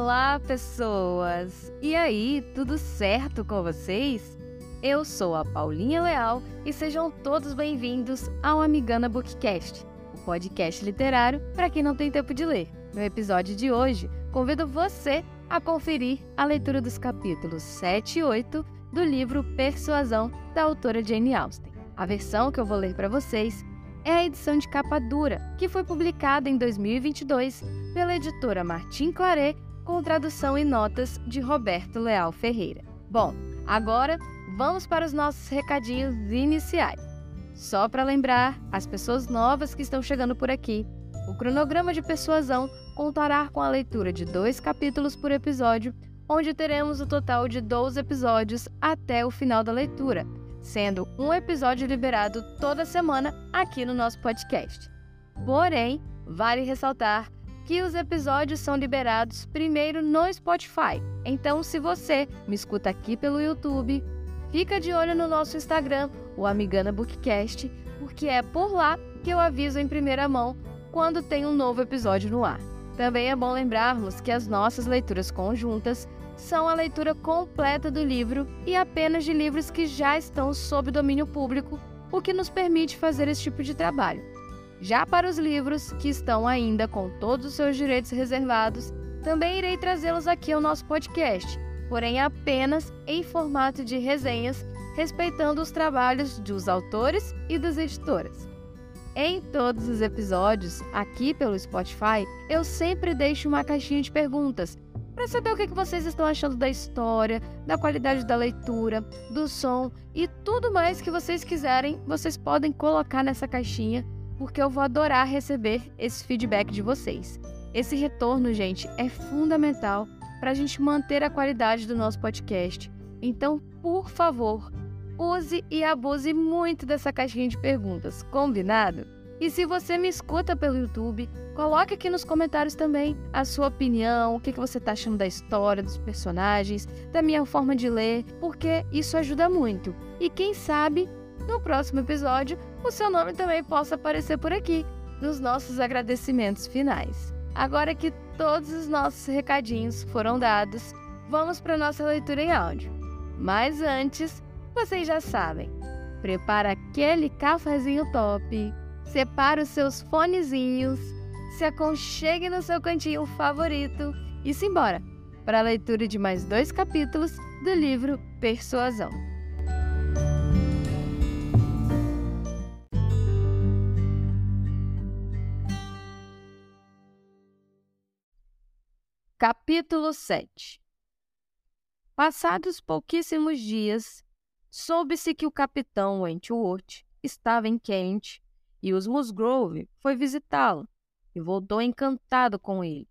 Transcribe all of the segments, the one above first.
Olá, pessoas! E aí, tudo certo com vocês? Eu sou a Paulinha Leal e sejam todos bem-vindos ao Amigana Bookcast, o podcast literário para quem não tem tempo de ler. No episódio de hoje, convido você a conferir a leitura dos capítulos 7 e 8 do livro Persuasão, da autora Jane Austen. A versão que eu vou ler para vocês é a edição de capa dura, que foi publicada em 2022 pela editora Martin Claret, com tradução e notas de Roberto Leal Ferreira. Bom, agora vamos para os nossos recadinhos iniciais. Só para lembrar as pessoas novas que estão chegando por aqui, o cronograma de persuasão contará com a leitura de dois capítulos por episódio, onde teremos o total de 12 episódios até o final da leitura, sendo um episódio liberado toda semana aqui no nosso podcast. Porém, vale ressaltar que os episódios são liberados primeiro no Spotify. Então, se você me escuta aqui pelo YouTube, fica de olho no nosso Instagram, o Amigana Bookcast, porque é por lá que eu aviso em primeira mão quando tem um novo episódio no ar. Também é bom lembrarmos que as nossas leituras conjuntas são a leitura completa do livro e apenas de livros que já estão sob domínio público, o que nos permite fazer esse tipo de trabalho. Já para os livros que estão ainda com todos os seus direitos reservados, também irei trazê-los aqui ao nosso podcast, porém apenas em formato de resenhas, respeitando os trabalhos dos autores e das editoras. Em todos os episódios, aqui pelo Spotify, eu sempre deixo uma caixinha de perguntas para saber o que vocês estão achando da história, da qualidade da leitura, do som e tudo mais que vocês quiserem, vocês podem colocar nessa caixinha, porque eu vou adorar receber esse feedback de vocês. Esse retorno, gente, é fundamental para a gente manter a qualidade do nosso podcast. Então, por favor, use e abuse muito dessa caixinha de perguntas, combinado? E se você me escuta pelo YouTube, coloque aqui nos comentários também a sua opinião, o que você está achando da história, dos personagens, da minha forma de ler, porque isso ajuda muito. E quem sabe, no próximo episódio, o seu nome também possa aparecer por aqui, nos nossos agradecimentos finais. Agora que todos os nossos recadinhos foram dados, vamos para nossa leitura em áudio. Mas antes, vocês já sabem, prepara aquele cafezinho top separe os seus fonezinhos, se aconchegue no seu cantinho favorito e se embora para a leitura de mais dois capítulos do livro Persuasão. Capítulo 7 Passados pouquíssimos dias, soube-se que o capitão Wentworth estava em Kent e os Musgrove foi visitá-lo e voltou encantado com ele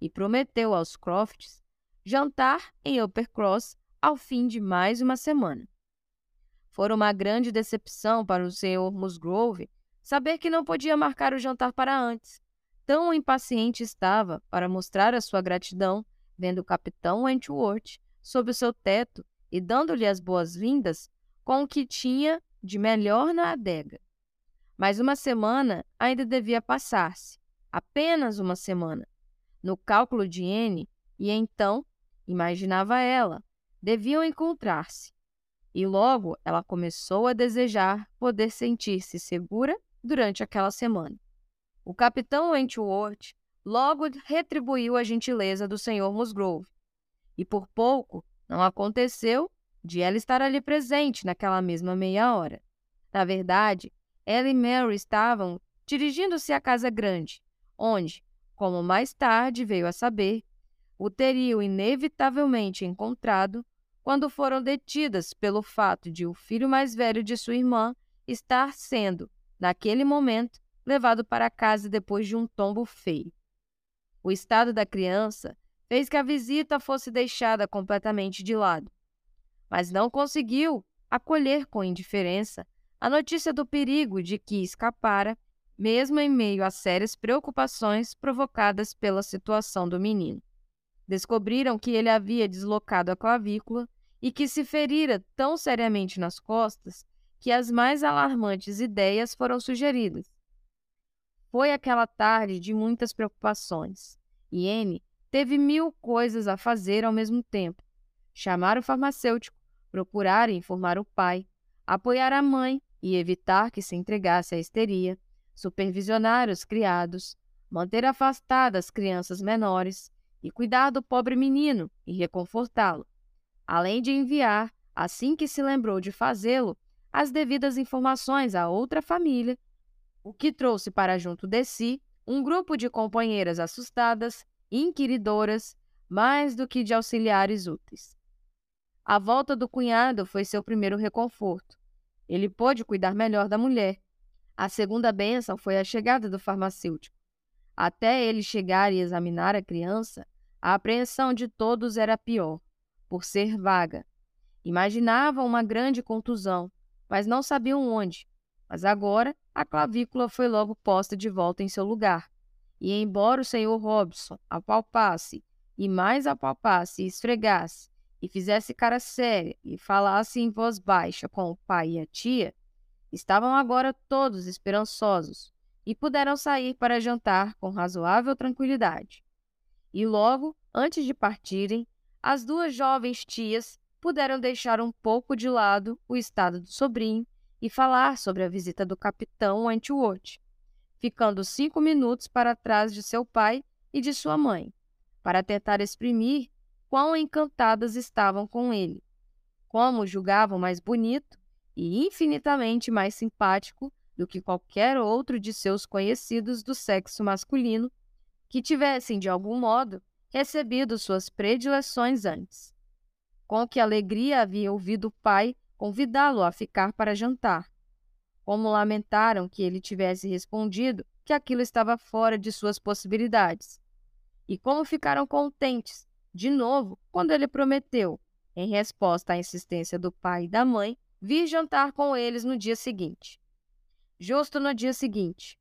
e prometeu aos Crofts jantar em Uppercross ao fim de mais uma semana. Fora uma grande decepção para o Sr. Musgrove saber que não podia marcar o jantar para antes. Tão impaciente estava para mostrar a sua gratidão, vendo o capitão Wentworth sob o seu teto e dando-lhe as boas-vindas com o que tinha de melhor na adega. Mas uma semana ainda devia passar-se, apenas uma semana. No cálculo de N, e então, imaginava ela, deviam encontrar-se. E logo ela começou a desejar poder sentir-se segura durante aquela semana. O capitão Wentworth logo retribuiu a gentileza do Sr. Musgrove, e por pouco não aconteceu de ela estar ali presente naquela mesma meia hora. Na verdade, ela e Mary estavam dirigindo-se à casa grande, onde, como mais tarde veio a saber, o teriam inevitavelmente encontrado quando foram detidas pelo fato de o filho mais velho de sua irmã estar sendo, naquele momento, levado para casa depois de um tombo feio. O estado da criança fez que a visita fosse deixada completamente de lado, mas não conseguiu acolher com indiferença a notícia do perigo de que escapara, mesmo em meio a sérias preocupações provocadas pela situação do menino. Descobriram que ele havia deslocado a clavícula e que se ferira tão seriamente nas costas que as mais alarmantes ideias foram sugeridas. Foi aquela tarde de muitas preocupações, e N teve mil coisas a fazer ao mesmo tempo: chamar o farmacêutico, procurar e informar o pai, apoiar a mãe e evitar que se entregasse à histeria, supervisionar os criados, manter afastadas as crianças menores e cuidar do pobre menino e reconfortá-lo, além de enviar, assim que se lembrou de fazê-lo, as devidas informações a outra família, o que trouxe para junto de si um grupo de companheiras assustadas, inquiridoras, mais do que de auxiliares úteis. A volta do cunhado foi seu primeiro reconforto. Ele pôde cuidar melhor da mulher. A segunda bênção foi a chegada do farmacêutico. Até ele chegar e examinar a criança, a apreensão de todos era pior, por ser vaga. Imaginavam uma grande contusão, mas não sabiam onde. Mas agora a clavícula foi logo posta de volta em seu lugar. E embora o senhor Robson apalpasse, e mais apalpasse e esfregasse, e fizesse cara séria e falasse em voz baixa com o pai e a tia, estavam agora todos esperançosos e puderam sair para jantar com razoável tranquilidade. E logo, antes de partirem, as duas jovens tias puderam deixar um pouco de lado o estado do sobrinho e falar sobre a visita do capitão Wentworth, ficando cinco minutos para trás de seu pai e de sua mãe, para tentar exprimir quão encantadas estavam com ele, como julgavam mais bonito e infinitamente mais simpático do que qualquer outro de seus conhecidos do sexo masculino que tivessem, de algum modo, recebido suas predileções antes. Com que alegria havia ouvido o pai convidá-lo a ficar para jantar. Como lamentaram que ele tivesse respondido que aquilo estava fora de suas possibilidades. E como ficaram contentes de novo, quando ele prometeu, em resposta à insistência do pai e da mãe, vir jantar com eles no dia seguinte. Justo no dia seguinte.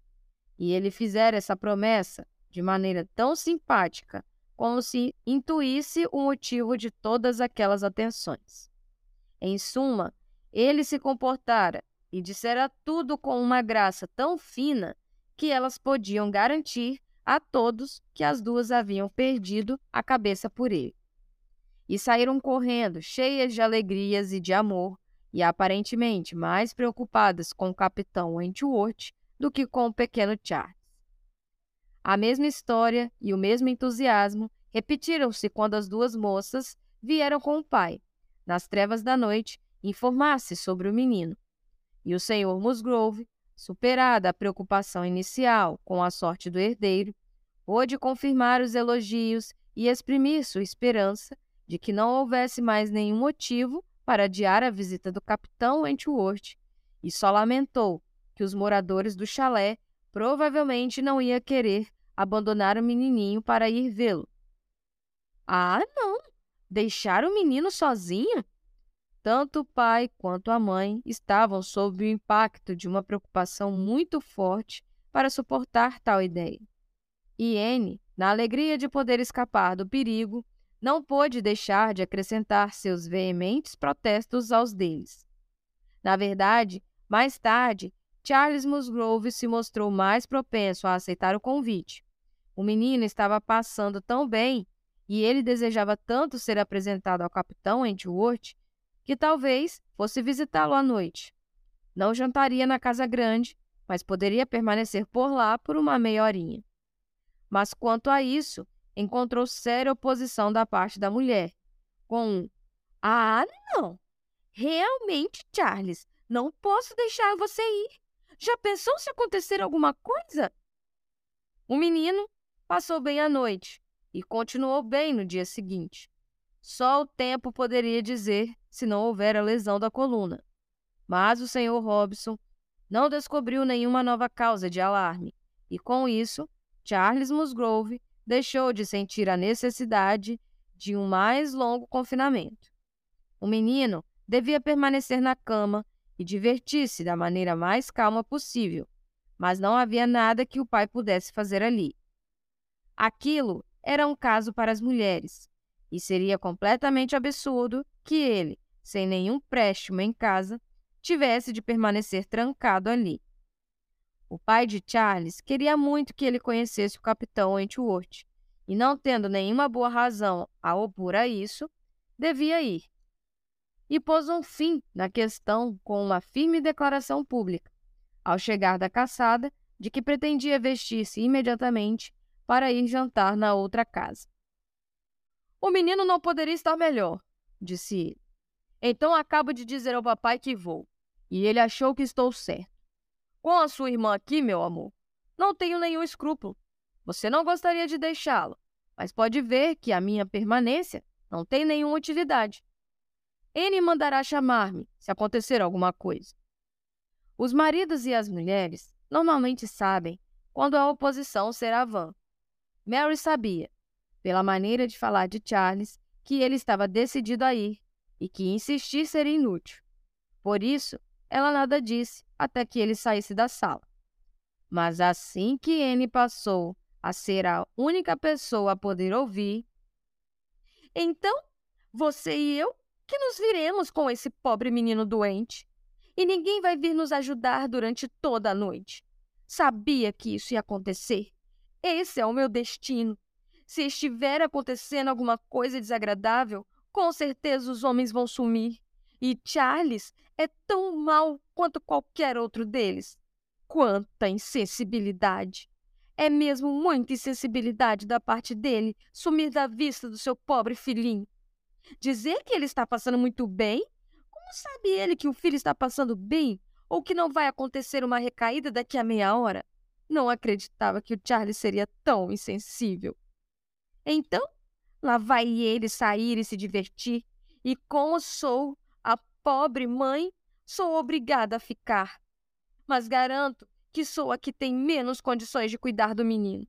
E ele fizera essa promessa de maneira tão simpática, como se intuísse o motivo de todas aquelas atenções. Em suma, ele se comportara e dissera tudo com uma graça tão fina que elas podiam garantir a todos que as duas haviam perdido a cabeça por ele. E saíram correndo, cheias de alegrias e de amor, e aparentemente mais preocupadas com o capitão Wentworth do que com o pequeno Charles. A mesma história e o mesmo entusiasmo repetiram-se quando as duas moças vieram com o pai, nas trevas da noite, informar-se sobre o menino. E o senhor Musgrove Superada a preocupação inicial com a sorte do herdeiro, pôde confirmar os elogios e exprimir sua esperança de que não houvesse mais nenhum motivo para adiar a visita do capitão Wentworth, e só lamentou que os moradores do chalé provavelmente não iam querer abandonar o menininho para ir vê-lo. Ah, não! Deixar o menino sozinho? Tanto o pai quanto a mãe estavam sob o impacto de uma preocupação muito forte para suportar tal ideia. E Anne, na alegria de poder escapar do perigo, não pôde deixar de acrescentar seus veementes protestos aos deles. Na verdade, mais tarde, Charles Musgrove se mostrou mais propenso a aceitar o convite. O menino estava passando tão bem e ele desejava tanto ser apresentado ao capitão Wentworth que talvez fosse visitá-lo à noite. Não jantaria na casa grande, mas poderia permanecer por lá por uma meia horinha. Mas quanto a isso, encontrou séria oposição da parte da mulher, com um Ah, não! Realmente, Charles, não posso deixar você ir. Já pensou se acontecer alguma coisa? O menino passou bem a noite e continuou bem no dia seguinte. Só o tempo poderia dizer se não houver a lesão da coluna. Mas o Sr. Robson não descobriu nenhuma nova causa de alarme, e com isso, Charles Musgrove deixou de sentir a necessidade de um mais longo confinamento. O menino devia permanecer na cama e divertir-se da maneira mais calma possível, mas não havia nada que o pai pudesse fazer ali. Aquilo era um caso para as mulheres, e seria completamente absurdo que ele, sem nenhum préstimo em casa, tivesse de permanecer trancado ali. O pai de Charles queria muito que ele conhecesse o capitão Wentworth e não tendo nenhuma boa razão a opor a isso, devia ir. E pôs um fim na questão com uma firme declaração pública, ao chegar da caçada, de que pretendia vestir-se imediatamente para ir jantar na outra casa. O menino não poderia estar melhor, disse ele. Então acabo de dizer ao papai que vou, e ele achou que estou certo. Com a sua irmã aqui, meu amor, não tenho nenhum escrúpulo. Você não gostaria de deixá-lo, mas pode ver que a minha permanência não tem nenhuma utilidade. N mandará chamar-me se acontecer alguma coisa. Os maridos e as mulheres normalmente sabem quando a oposição será vã. Mary sabia, pela maneira de falar de Charles, que ele estava decidido a ir e que insistir seria inútil. Por isso, ela nada disse até que ele saísse da sala. Mas assim que Anne passou a ser a única pessoa a poder ouvir, então você e eu que nos viremos com esse pobre menino doente. E ninguém vai vir nos ajudar durante toda a noite. Sabia que isso ia acontecer. Esse é o meu destino. Se estiver acontecendo alguma coisa desagradável, com certeza os homens vão sumir. E Charles é tão mau quanto qualquer outro deles. Quanta insensibilidade! É mesmo muita insensibilidade da parte dele sumir da vista do seu pobre filhinho. Dizer que ele está passando muito bem? Como sabe ele que o filho está passando bem? Ou que não vai acontecer uma recaída daqui a meia hora? Não acreditava que o Charlie seria tão insensível. Então, lá vai ele sair e se divertir, e como sou a pobre mãe, sou obrigada a ficar. Mas garanto que sou a que tem menos condições de cuidar do menino.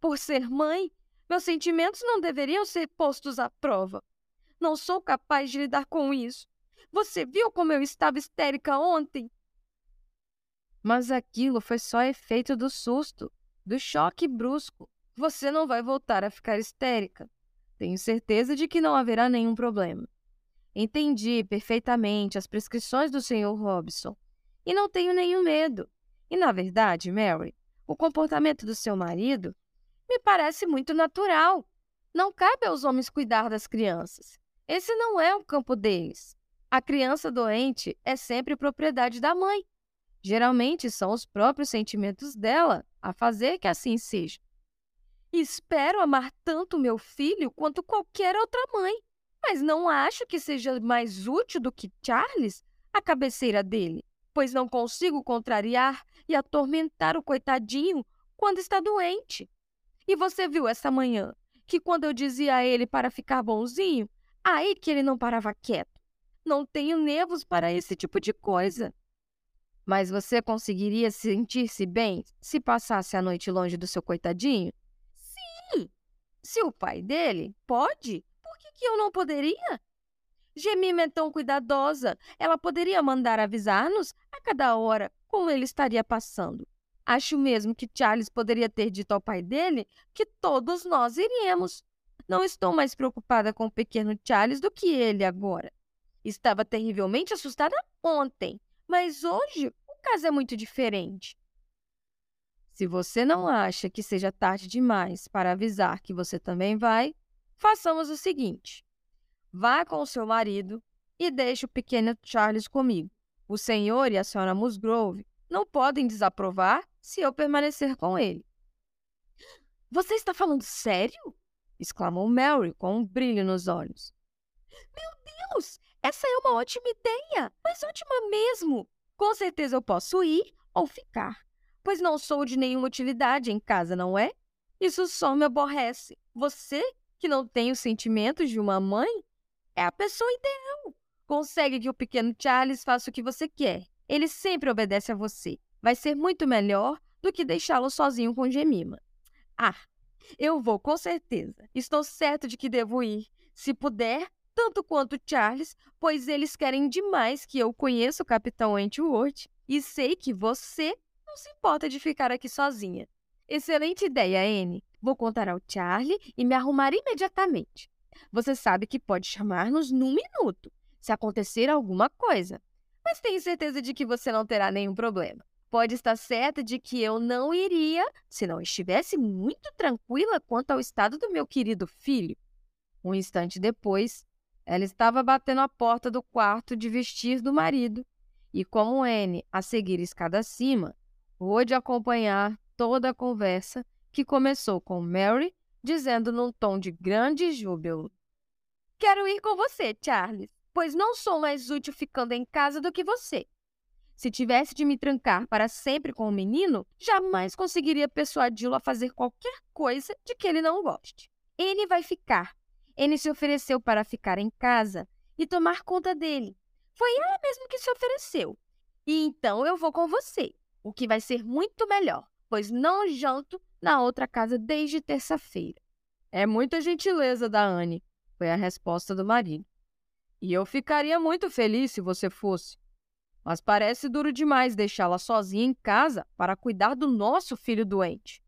Por ser mãe, meus sentimentos não deveriam ser postos à prova. Não sou capaz de lidar com isso. Você viu como eu estava histérica ontem? Mas aquilo foi só efeito do susto, do choque brusco. Você não vai voltar a ficar histérica. Tenho certeza de que não haverá nenhum problema. Entendi perfeitamente as prescrições do Sr. Robson e não tenho nenhum medo. E, na verdade, Mary, o comportamento do seu marido me parece muito natural. Não cabe aos homens cuidar das crianças. Esse não é o campo deles. A criança doente é sempre propriedade da mãe. Geralmente são os próprios sentimentos dela a fazer que assim seja. Espero amar tanto meu filho quanto qualquer outra mãe, mas não acho que seja mais útil do que Charles a cabeceira dele, pois não consigo contrariar e atormentar o coitadinho quando está doente. E você viu essa manhã que quando eu dizia a ele para ficar bonzinho, aí que ele não parava quieto. Não tenho nervos para esse tipo de coisa. Mas você conseguiria sentir-se bem se passasse a noite longe do seu coitadinho? Sim! Se o pai dele pode, por que, que eu não poderia? Gemima é tão cuidadosa, ela poderia mandar avisar-nos a cada hora como ele estaria passando. Acho mesmo que Charles poderia ter dito ao pai dele que todos nós iríamos. Não estou mais preocupada com o pequeno Charles do que ele agora. Estava terrivelmente assustada ontem, mas hoje caso é muito diferente. Se você não acha que seja tarde demais para avisar que você também vai, façamos o seguinte: vá com o seu marido e deixe o pequeno Charles comigo. O senhor e a senhora Musgrove não podem desaprovar se eu permanecer com ele. Você está falando sério? exclamou Mary com um brilho nos olhos. Meu Deus! Essa é uma ótima ideia! Mas ótima mesmo! Com certeza eu posso ir ou ficar, pois não sou de nenhuma utilidade em casa, não é? Isso só me aborrece. Você, que não tem os sentimentos de uma mãe, é a pessoa ideal. Consegue que o pequeno Charles faça o que você quer. Ele sempre obedece a você. Vai ser muito melhor do que deixá-lo sozinho com Gemima. Ah, eu vou, com certeza. Estou certo de que devo ir. Se puder, tanto quanto Charles, pois eles querem demais que eu conheça o Capitão Wentworth e sei que você não se importa de ficar aqui sozinha. Excelente ideia, Anne. Vou contar ao Charlie e me arrumar imediatamente. Você sabe que pode chamar-nos num minuto, se acontecer alguma coisa. Mas tenho certeza de que você não terá nenhum problema. pode estar certa de que eu não iria se não estivesse muito tranquila quanto ao estado do meu querido filho. Um instante depois, ela estava batendo a porta do quarto de vestir do marido, e como Anne, a seguir escada acima, pôde acompanhar toda a conversa que começou com Mary dizendo num tom de grande júbilo: Quero ir com você, Charles, pois não sou mais útil ficando em casa do que você. Se tivesse de me trancar para sempre com o menino, jamais conseguiria persuadi-lo a fazer qualquer coisa de que ele não goste. Ele vai ficar. Ele se ofereceu para ficar em casa e tomar conta dele. Foi ela mesmo que se ofereceu. E então eu vou com você, o que vai ser muito melhor, pois não janto na outra casa desde terça-feira. É muita gentileza da Anne, foi a resposta do marido. E eu ficaria muito feliz se você fosse. Mas parece duro demais deixá-la sozinha em casa para cuidar do nosso filho doente.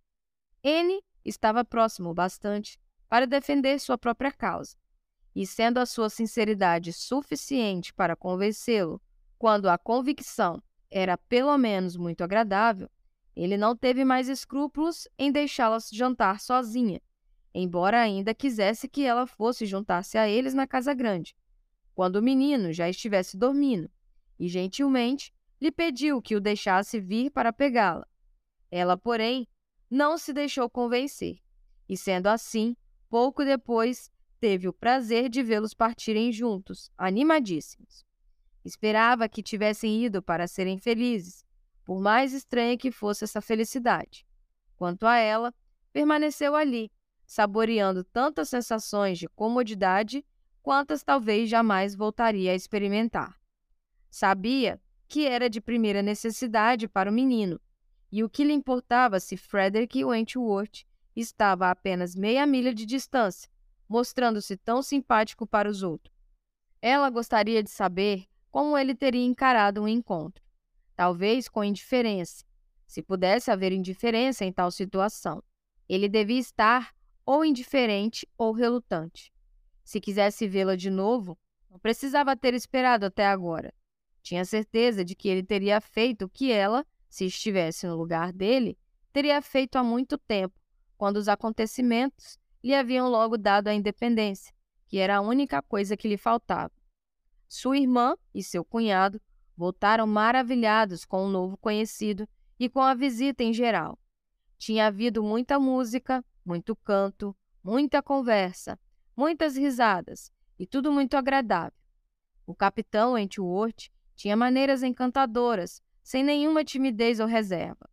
N estava próximo bastante para defender sua própria causa. E sendo a sua sinceridade suficiente para convencê-lo, quando a convicção era pelo menos muito agradável, ele não teve mais escrúpulos em deixá-la jantar sozinha, embora ainda quisesse que ela fosse juntar-se a eles na casa grande, quando o menino já estivesse dormindo, e gentilmente lhe pediu que o deixasse vir para pegá-la. Ela, porém, não se deixou convencer, e sendo assim, pouco depois teve o prazer de vê-los partirem juntos, animadíssimos. Esperava que tivessem ido para serem felizes, por mais estranha que fosse essa felicidade. Quanto a ela, permaneceu ali, saboreando tantas sensações de comodidade quantas talvez jamais voltaria a experimentar. Sabia que era de primeira necessidade para o menino, e o que lhe importava se Frederick Wentworth estava a apenas meia milha de distância, mostrando-se tão simpático para os outros. Ela gostaria de saber como ele teria encarado um encontro talvez com indiferença. Se pudesse haver indiferença em tal situação, ele devia estar ou indiferente ou relutante. Se quisesse vê-la de novo, não precisava ter esperado até agora. Tinha certeza de que ele teria feito o que ela, se estivesse no lugar dele, teria feito há muito tempo, quando os acontecimentos lhe haviam logo dado a independência, que era a única coisa que lhe faltava. Sua irmã e seu cunhado Voltaram maravilhados com o novo conhecido e com a visita em geral. Tinha havido muita música, muito canto, muita conversa, muitas risadas e tudo muito agradável. O capitão Wentworth tinha maneiras encantadoras, sem nenhuma timidez ou reserva.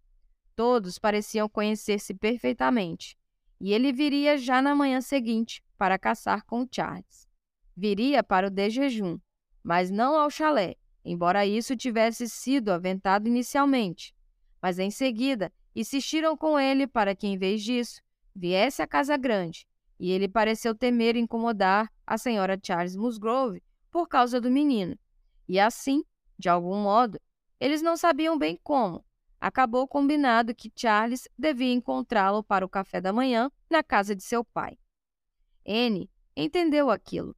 Todos pareciam conhecer-se perfeitamente, e ele viria já na manhã seguinte para caçar com Charles. Viria para o de jejum, mas não ao chalé, embora isso tivesse sido aventado inicialmente. Mas em seguida insistiram com ele para que, em vez disso, viesse à Casa Grande, e ele pareceu temer incomodar a senhora Charles Musgrove por causa do menino. E assim, de algum modo, eles não sabiam bem como, acabou combinado que Charles devia encontrá-lo para o café da manhã na casa de seu pai. Anne entendeu aquilo.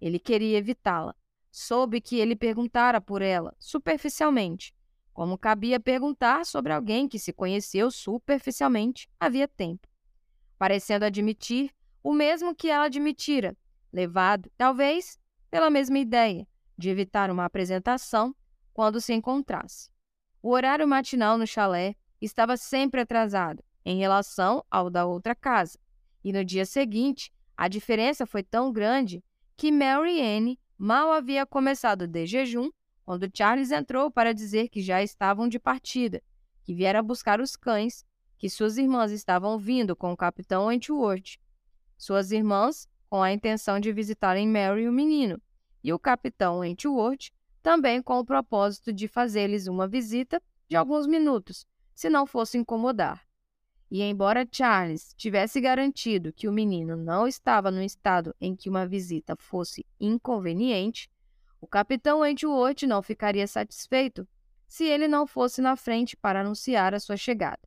Ele queria evitá-la, Soube que ele perguntara por ela, superficialmente, como cabia perguntar sobre alguém que se conheceu superficialmente havia tempo, parecendo admitir o mesmo que ela admitira, levado, talvez, pela mesma ideia de evitar uma apresentação quando se encontrasse. O horário matinal no chalé estava sempre atrasado em relação ao da outra casa, e no dia seguinte a diferença foi tão grande que Mary Anne Mal havia começado de jejum quando Charles entrou para dizer que já estavam de partida, que viera buscar os cães, que suas irmãs estavam vindo com o capitão Wentworth. Suas irmãs com a intenção de visitarem Mary e o menino, e o capitão Wentworth também com o propósito de fazer-lhes uma visita de alguns minutos, se não fosse incomodar. E embora Charles tivesse garantido que o menino não estava no estado em que uma visita fosse inconveniente, o capitão Wentworth não ficaria satisfeito se ele não fosse na frente para anunciar a sua chegada.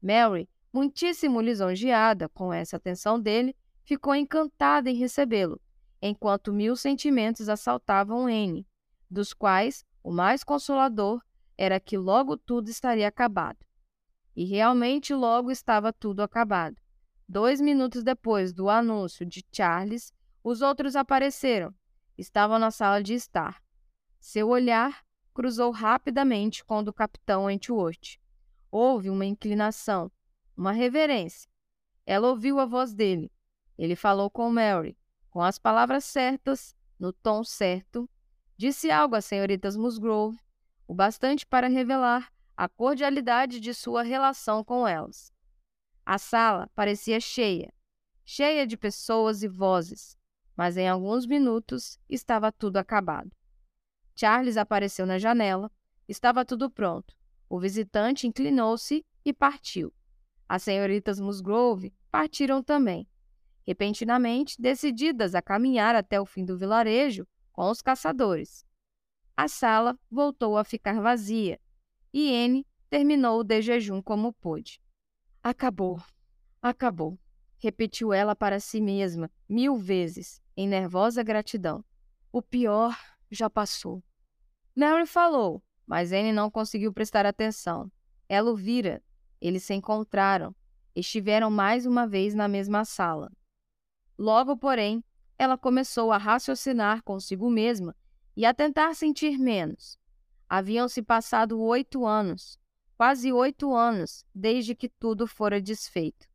Mary, muitíssimo lisonjeada com essa atenção dele, ficou encantada em recebê-lo, enquanto mil sentimentos assaltavam Anne, dos quais o mais consolador era que logo tudo estaria acabado. E realmente logo estava tudo acabado. Dois minutos depois do anúncio de Charles, os outros apareceram. Estavam na sala de estar. Seu olhar cruzou rapidamente com o do capitão Wentworth. Houve uma inclinação, uma reverência. Ela ouviu a voz dele. Ele falou com Mary, com as palavras certas, no tom certo. Disse algo às senhoritas Musgrove, o bastante para revelar a cordialidade de sua relação com elas. A sala parecia cheia, cheia de pessoas e vozes, mas em alguns minutos estava tudo acabado. Charles apareceu na janela, estava tudo pronto. O visitante inclinou-se e partiu. As senhoritas Musgrove partiram também, repentinamente decididas a caminhar até o fim do vilarejo com os caçadores. A sala voltou a ficar vazia e N terminou o de jejum como pôde. Acabou, acabou, repetiu ela para si mesma mil vezes, em nervosa gratidão. O pior já passou. Mary falou, mas Anne não conseguiu prestar atenção. Ela o vira. Eles se encontraram. Estiveram mais uma vez na mesma sala. Logo, porém, ela começou a raciocinar consigo mesma e a tentar sentir menos. Haviam-se passado oito anos, quase oito anos, desde que tudo fora desfeito.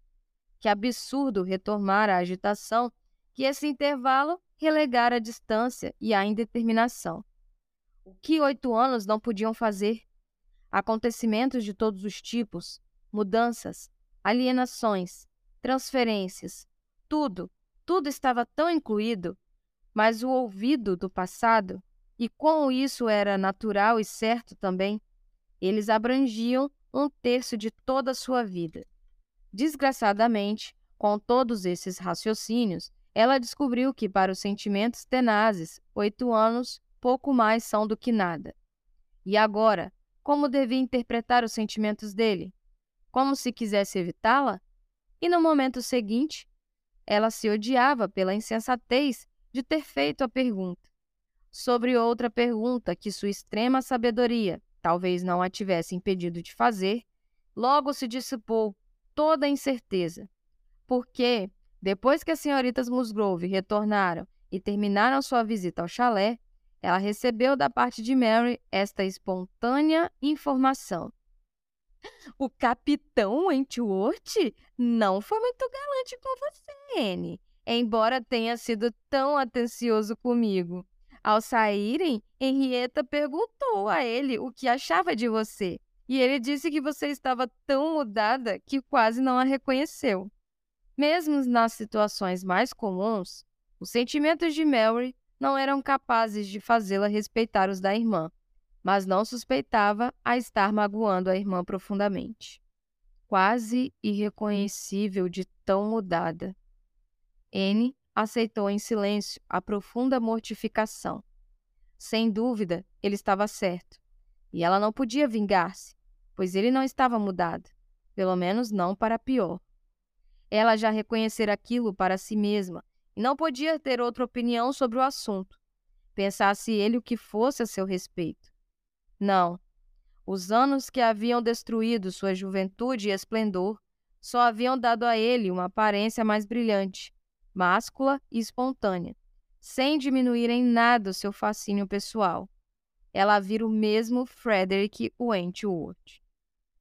Que absurdo retomar a agitação que esse intervalo relegara a distância e a indeterminação. O que oito anos não podiam fazer? Acontecimentos de todos os tipos, mudanças, alienações, transferências, tudo, tudo estava tão incluído, mas o ouvido do passado, e com isso era natural e certo também, eles abrangiam um terço de toda a sua vida. Desgraçadamente, com todos esses raciocínios, ela descobriu que, para os sentimentos tenazes, oito anos pouco mais são do que nada. E agora, como devia interpretar os sentimentos dele? Como se quisesse evitá-la? E no momento seguinte, ela se odiava pela insensatez de ter feito a pergunta. Sobre outra pergunta que sua extrema sabedoria talvez não a tivesse impedido de fazer, logo se dissipou toda a incerteza. Porque, depois que as senhoritas Musgrove retornaram e terminaram sua visita ao chalé, ela recebeu da parte de Mary esta espontânea informação. O capitão Wentworth não foi muito galante com você, Anne, embora tenha sido tão atencioso comigo. Ao saírem, Henrietta perguntou a ele o que achava de você, e ele disse que você estava tão mudada que quase não a reconheceu. Mesmo nas situações mais comuns, os sentimentos de Mary não eram capazes de fazê-la respeitar os da irmã, mas não suspeitava a estar magoando a irmã profundamente. Quase irreconhecível de tão mudada. N aceitou em silêncio a profunda mortificação. Sem dúvida, ele estava certo, e ela não podia vingar-se, pois ele não estava mudado, pelo menos não para pior. Ela já reconhecera aquilo para si mesma e não podia ter outra opinião sobre o assunto, pensasse ele o que fosse a seu respeito. Não. Os anos que haviam destruído sua juventude e esplendor só haviam dado a ele uma aparência mais brilhante, máscula e espontânea, sem diminuir em nada o seu fascínio pessoal. Ela vira o mesmo Frederick Wentworth,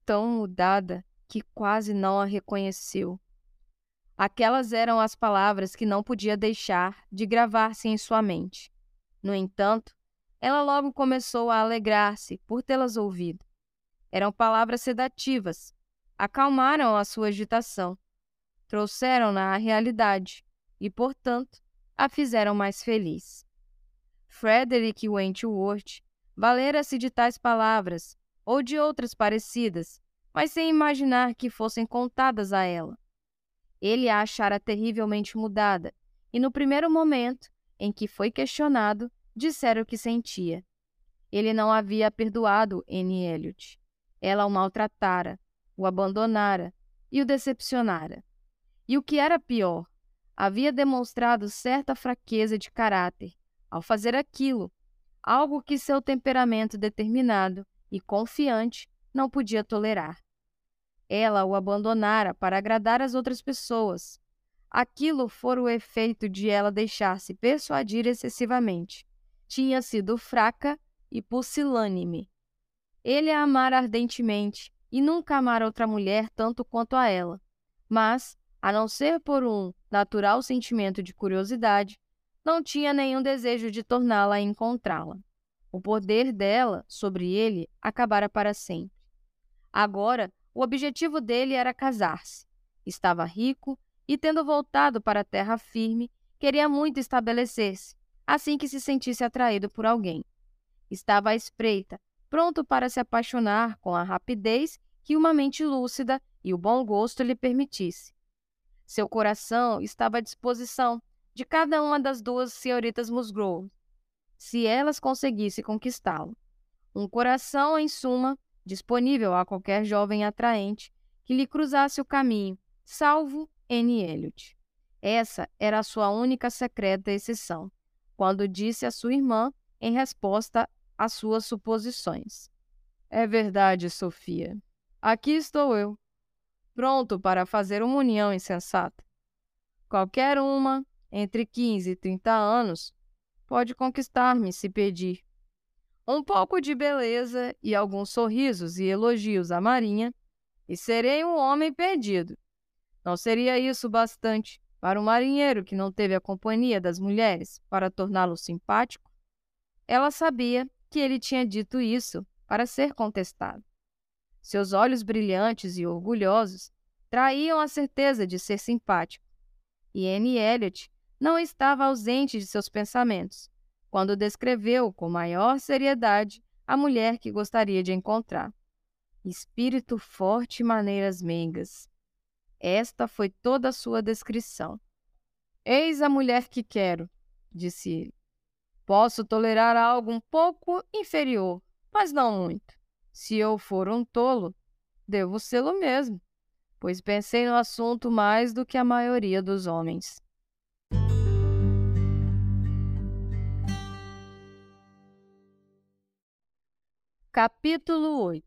tão mudada que quase não a reconheceu. Aquelas eram as palavras que não podia deixar de gravar-se em sua mente. No entanto, ela logo começou a alegrar-se por tê-las ouvido. Eram palavras sedativas, acalmaram a sua agitação, trouxeram-na à realidade e, portanto, a fizeram mais feliz. Frederick Wentworth valera-se de tais palavras ou de outras parecidas, mas sem imaginar que fossem contadas a ela. Ele a achara terrivelmente mudada, e no primeiro momento em que foi questionado, dissera o que sentia. Ele não havia perdoado N. Elliot. Ela o maltratara, o abandonara e o decepcionara. E o que era pior, havia demonstrado certa fraqueza de caráter ao fazer aquilo, algo que seu temperamento determinado e confiante, não podia tolerar. Ela o abandonara para agradar as outras pessoas. Aquilo fora o efeito de ela deixar-se persuadir excessivamente. Tinha sido fraca e pusilânime. Ele a amara ardentemente e nunca amara outra mulher tanto quanto a ela. Mas, a não ser por um natural sentimento de curiosidade, não tinha nenhum desejo de torná-la a encontrá-la. O poder dela sobre ele acabara para sempre. Agora, o objetivo dele era casar-se. Estava rico e, tendo voltado para a terra firme, queria muito estabelecer-se, assim que se sentisse atraído por alguém. Estava à espreita, pronto para se apaixonar com a rapidez que uma mente lúcida e o bom gosto lhe permitisse. Seu coração estava à disposição de cada uma das duas senhoritas Musgrove, se elas conseguissem conquistá-lo. Um coração, em suma, disponível a qualquer jovem atraente que lhe cruzasse o caminho, salvo N. Elliot. Essa era a sua única secreta exceção, quando disse à sua irmã em resposta às suas suposições. É verdade, Sofia. Aqui estou eu, pronto para fazer uma união insensata. Qualquer uma, entre 15 e 30 anos, pode conquistar-me se pedir. Um pouco de beleza e alguns sorrisos e elogios à Marinha, e serei um homem perdido. Não seria isso bastante para um marinheiro que não teve a companhia das mulheres para torná-lo simpático? Ela sabia que ele tinha dito isso para ser contestado. Seus olhos brilhantes e orgulhosos traíam a certeza de ser simpático. E Anne Elliot não estava ausente de seus pensamentos quando descreveu com maior seriedade a mulher que gostaria de encontrar. Espírito forte e maneiras meigas. Esta foi toda a sua descrição. Eis a mulher que quero, disse ele. Posso tolerar algo um pouco inferior, mas não muito. Se eu for um tolo, devo sê-lo mesmo, pois pensei no assunto mais do que a maioria dos homens. Capítulo 8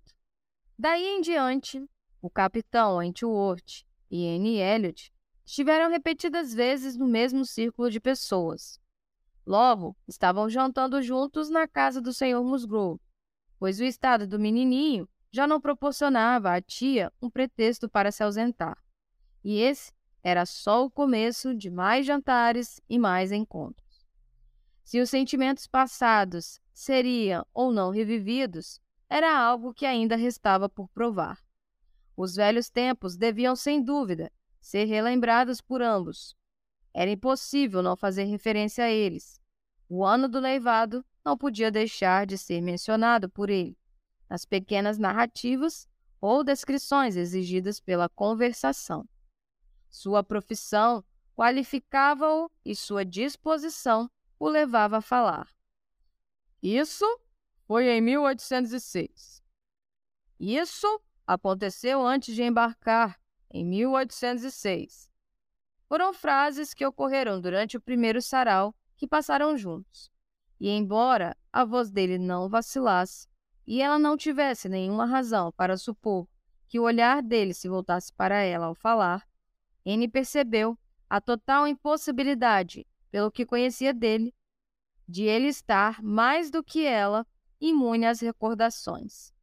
Daí em diante, o capitão Wentworth e Anne Elliot estiveram repetidas vezes no mesmo círculo de pessoas. Logo, estavam jantando juntos na casa do Sr. Musgrove, pois o estado do menininho já não proporcionava à tia um pretexto para se ausentar. E esse era só o começo de mais jantares e mais encontros. Se os sentimentos passados seriam ou não revividos, era algo que ainda restava por provar. Os velhos tempos deviam, sem dúvida, ser relembrados por ambos. Era impossível não fazer referência a eles. O ano do leivado não podia deixar de ser mencionado por ele, nas pequenas narrativas ou descrições exigidas pela conversação. Sua profissão qualificava-o e sua disposição o levava a falar. Isso foi em 1806. Isso aconteceu antes de embarcar, em 1806. Foram frases que ocorreram durante o primeiro sarau que passaram juntos. E embora a voz dele não vacilasse e ela não tivesse nenhuma razão para supor que o olhar dele se voltasse para ela ao falar, Anne percebeu a total impossibilidade, pelo que conhecia dele, de ele estar mais do que ela imune às recordações.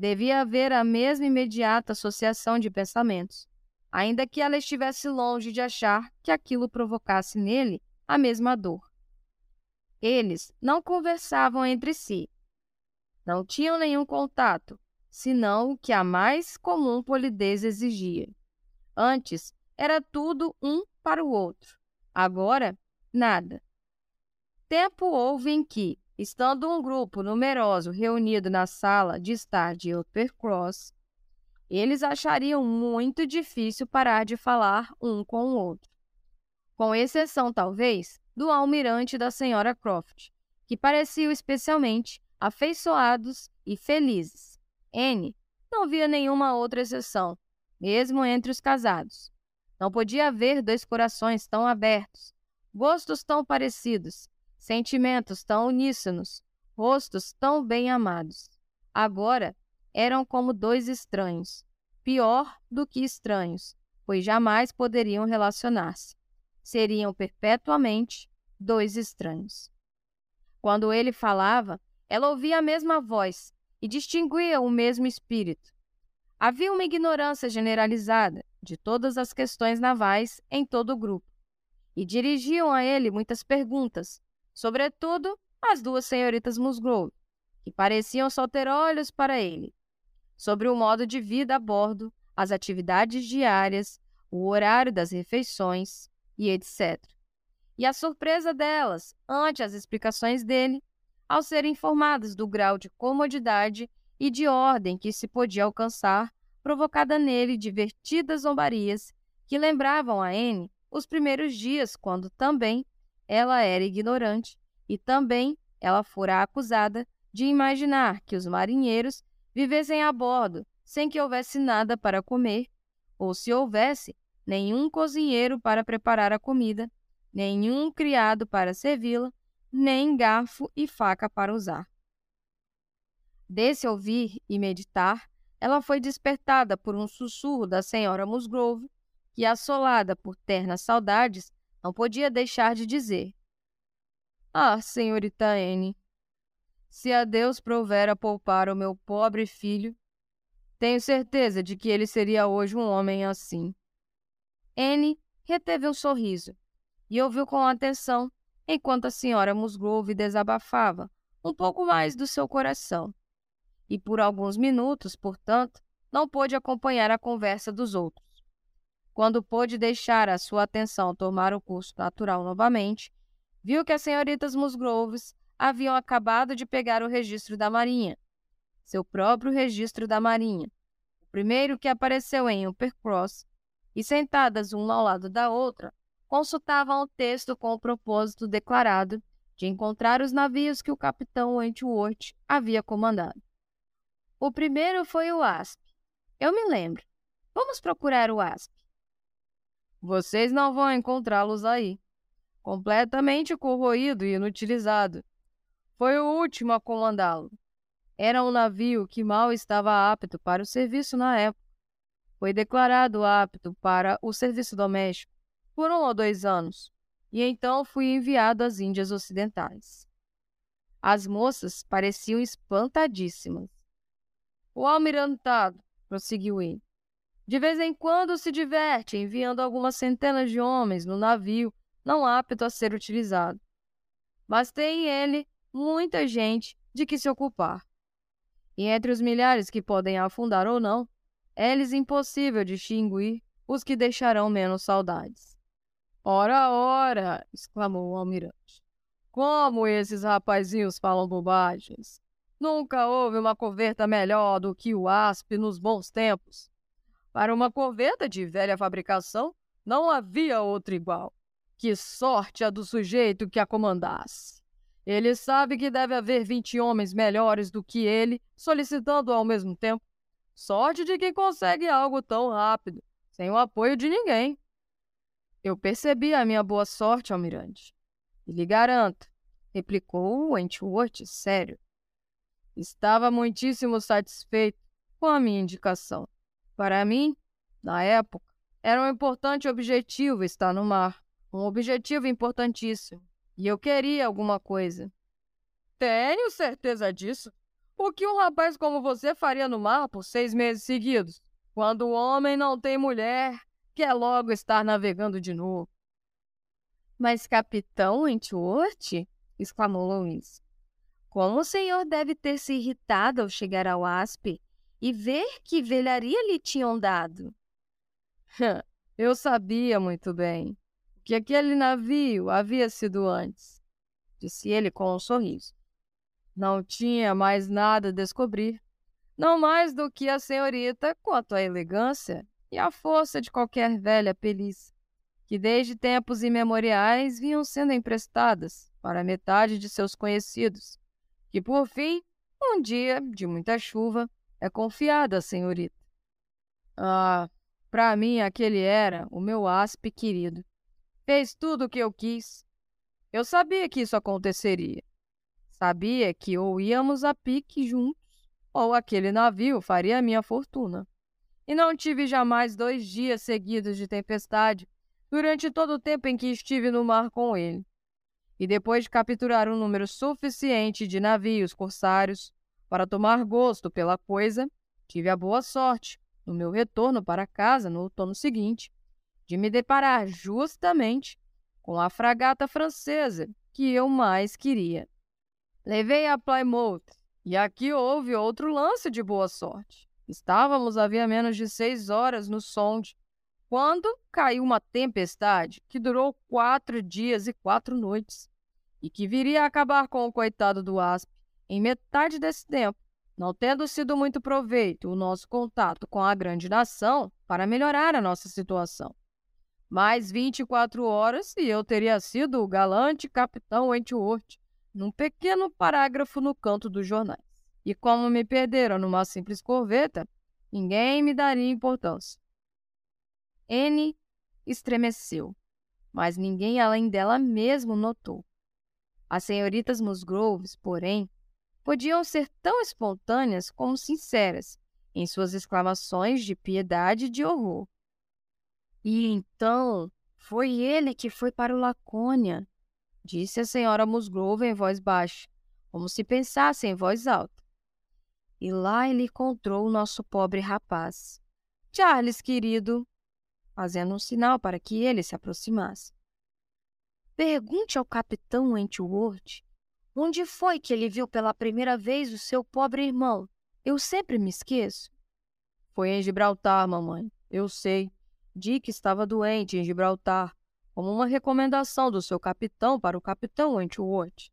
Devia haver a mesma imediata associação de pensamentos, ainda que ela estivesse longe de achar que aquilo provocasse nele a mesma dor. Eles não conversavam entre si. Não tinham nenhum contato, senão o que a mais comum polidez exigia. Antes, era tudo um para o outro. Agora, nada. Tempo houve em que, estando um grupo numeroso reunido na sala de estar de Uppercross, eles achariam muito difícil parar de falar um com o outro. Com exceção, talvez, do almirante da senhora Croft, que pareciam especialmente afeiçoados e felizes. Anne não via nenhuma outra exceção, mesmo entre os casados. Não podia haver dois corações tão abertos, gostos tão parecidos, sentimentos tão uníssonos, rostos tão bem amados. Agora eram como dois estranhos, pior do que estranhos, pois jamais poderiam relacionar-se. Seriam perpetuamente dois estranhos. Quando ele falava, ela ouvia a mesma voz e distinguia o mesmo espírito. Havia uma ignorância generalizada de todas as questões navais em todo o grupo, e dirigiam a ele muitas perguntas, sobretudo as duas senhoritas Musgrove, que pareciam só ter olhos para ele, sobre o modo de vida a bordo, as atividades diárias, o horário das refeições e etc. E a surpresa delas ante as explicações dele, ao serem informadas do grau de comodidade e de ordem que se podia alcançar, provocada nele divertidas zombarias que lembravam a Anne os primeiros dias, quando também ela era ignorante e também ela fora acusada de imaginar que os marinheiros vivessem a bordo sem que houvesse nada para comer, ou se houvesse, nenhum cozinheiro para preparar a comida, nenhum criado para servi-la, nem garfo e faca para usar. Desse ouvir e meditar, ela foi despertada por um sussurro da senhora Musgrove, que, assolada por ternas saudades, não podia deixar de dizer: Ah, senhorita Anne, se a Deus provera poupar o meu pobre filho, tenho certeza de que ele seria hoje um homem assim. Anne reteve um sorriso e ouviu com atenção enquanto a senhora Musgrove desabafava um pouco mais do seu coração. E por alguns minutos, portanto, não pôde acompanhar a conversa dos outros. Quando pôde deixar a sua atenção tomar o curso natural novamente, viu que as senhoritas Musgroves haviam acabado de pegar o registro da Marinha, seu próprio registro da Marinha, o primeiro que apareceu em Uppercross, e sentadas uma ao lado da outra, consultavam o texto com o propósito declarado de encontrar os navios que o capitão Wentworth havia comandado. O primeiro foi o ASP. Eu me lembro. Vamos procurar o ASP. Vocês não vão encontrá-los aí. Completamente corroído e inutilizado. Foi o último a comandá-lo. Era um navio que mal estava apto para o serviço na época. Foi declarado apto para o serviço doméstico por um ou dois anos, e então fui enviado às Índias Ocidentais. As moças pareciam espantadíssimas. O almirantado, prosseguiu ele, de vez em quando se diverte enviando algumas centenas de homens no navio não apto a ser utilizado. Mas tem ele muita gente de que se ocupar. E entre os milhares que podem afundar ou não, é-lhes impossível distinguir os que deixarão menos saudades. Ora, ora! exclamou o almirante. Como esses rapazinhos falam bobagens! Nunca houve uma coverta melhor do que o ASP nos bons tempos. Para uma coverta de velha fabricação, não havia outra igual. Que sorte a do sujeito que a comandasse! Ele sabe que deve haver vinte homens melhores do que ele, solicitando ao mesmo tempo. Sorte de quem consegue algo tão rápido, sem o apoio de ninguém. Eu percebi a minha boa sorte, almirante. E lhe garanto, replicou Wentworth sério. Estava muitíssimo satisfeito com a minha indicação. Para mim, na época, era um importante objetivo estar no mar, um objetivo importantíssimo e eu queria alguma coisa. Tenho certeza disso. O que um rapaz como você faria no mar por seis meses seguidos, quando o homem não tem mulher, quer logo estar navegando de novo? Mas, capitão Wentworth, exclamou Louise, como o senhor deve ter se irritado ao chegar ao ASP e ver que velharia lhe tinham dado? Eu sabia muito bem que aquele navio havia sido antes, disse ele com um sorriso. Não tinha mais nada a descobrir, não mais do que a senhorita quanto à elegância e a força de qualquer velha pelice, que desde tempos imemoriais vinham sendo emprestadas para metade de seus conhecidos, que por fim, um dia de muita chuva, é confiada senhorita. Ah, para mim aquele era o meu aspe querido. Fez tudo o que eu quis. Eu sabia que isso aconteceria. Sabia que ou íamos a pique juntos, ou aquele navio faria minha fortuna. E não tive jamais dois dias seguidos de tempestade durante todo o tempo em que estive no mar com ele. E depois de capturar um número suficiente de navios corsários para tomar gosto pela coisa, tive a boa sorte, no meu retorno para casa no outono seguinte, de me deparar justamente com a fragata francesa que eu mais queria. Levei a Plymouth e aqui houve outro lance de boa sorte. Estávamos havia menos de seis horas no sonde quando caiu uma tempestade que durou quatro dias e quatro noites e que viria a acabar com o coitado do Asp em metade desse tempo, não tendo sido muito proveito o nosso contato com a grande nação para melhorar a nossa situação. Mais 24 horas e eu teria sido o galante capitão Wentworth, num pequeno parágrafo no canto dos jornais. E como me perderam numa simples corveta, ninguém me daria importância. N estremeceu, mas ninguém além dela mesmo notou. As senhoritas Musgroves, porém, podiam ser tão espontâneas como sinceras em suas exclamações de piedade e de horror. E então foi ele que foi para o Lacônia, disse a senhora Musgrove em voz baixa, como se pensasse em voz alta. E lá ele encontrou o nosso pobre rapaz. Charles, querido, fazendo um sinal para que ele se aproximasse. Pergunte ao capitão Wentworth onde foi que ele viu pela primeira vez o seu pobre irmão. Eu sempre me esqueço. Foi em Gibraltar, mamãe. Eu sei. Dick estava doente em Gibraltar, como uma recomendação do seu capitão para o capitão Wentworth.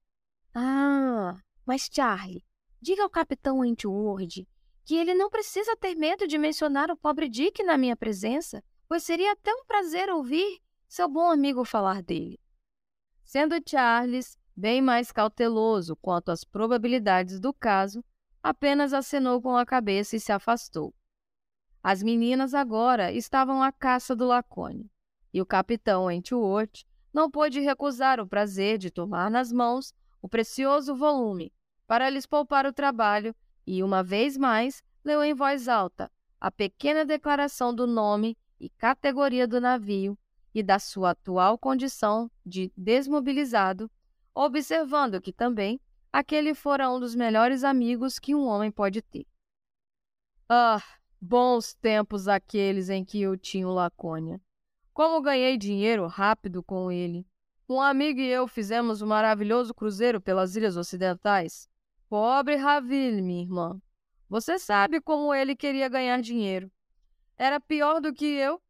Ah, mas Charlie, diga ao capitão Wentworth que ele não precisa ter medo de mencionar o pobre Dick na minha presença, pois seria até um prazer ouvir seu bom amigo falar dele. Sendo Charles bem mais cauteloso quanto às probabilidades do caso, apenas acenou com a cabeça e se afastou. As meninas agora estavam à caça do Lacone, e o capitão Wentworth não pôde recusar o prazer de tomar nas mãos o precioso volume para lhes poupar o trabalho e, uma vez mais, leu em voz alta a pequena declaração do nome e categoria do navio e da sua atual condição de desmobilizado, observando que também aquele fora um dos melhores amigos que um homem pode ter. Ah, Bons tempos aqueles em que eu tinha o Lacônia. Como ganhei dinheiro rápido com ele. Um amigo e eu fizemos um maravilhoso cruzeiro pelas ilhas ocidentais. Pobre Raville, minha irmã. Você sabe como ele queria ganhar dinheiro. Era pior do que eu.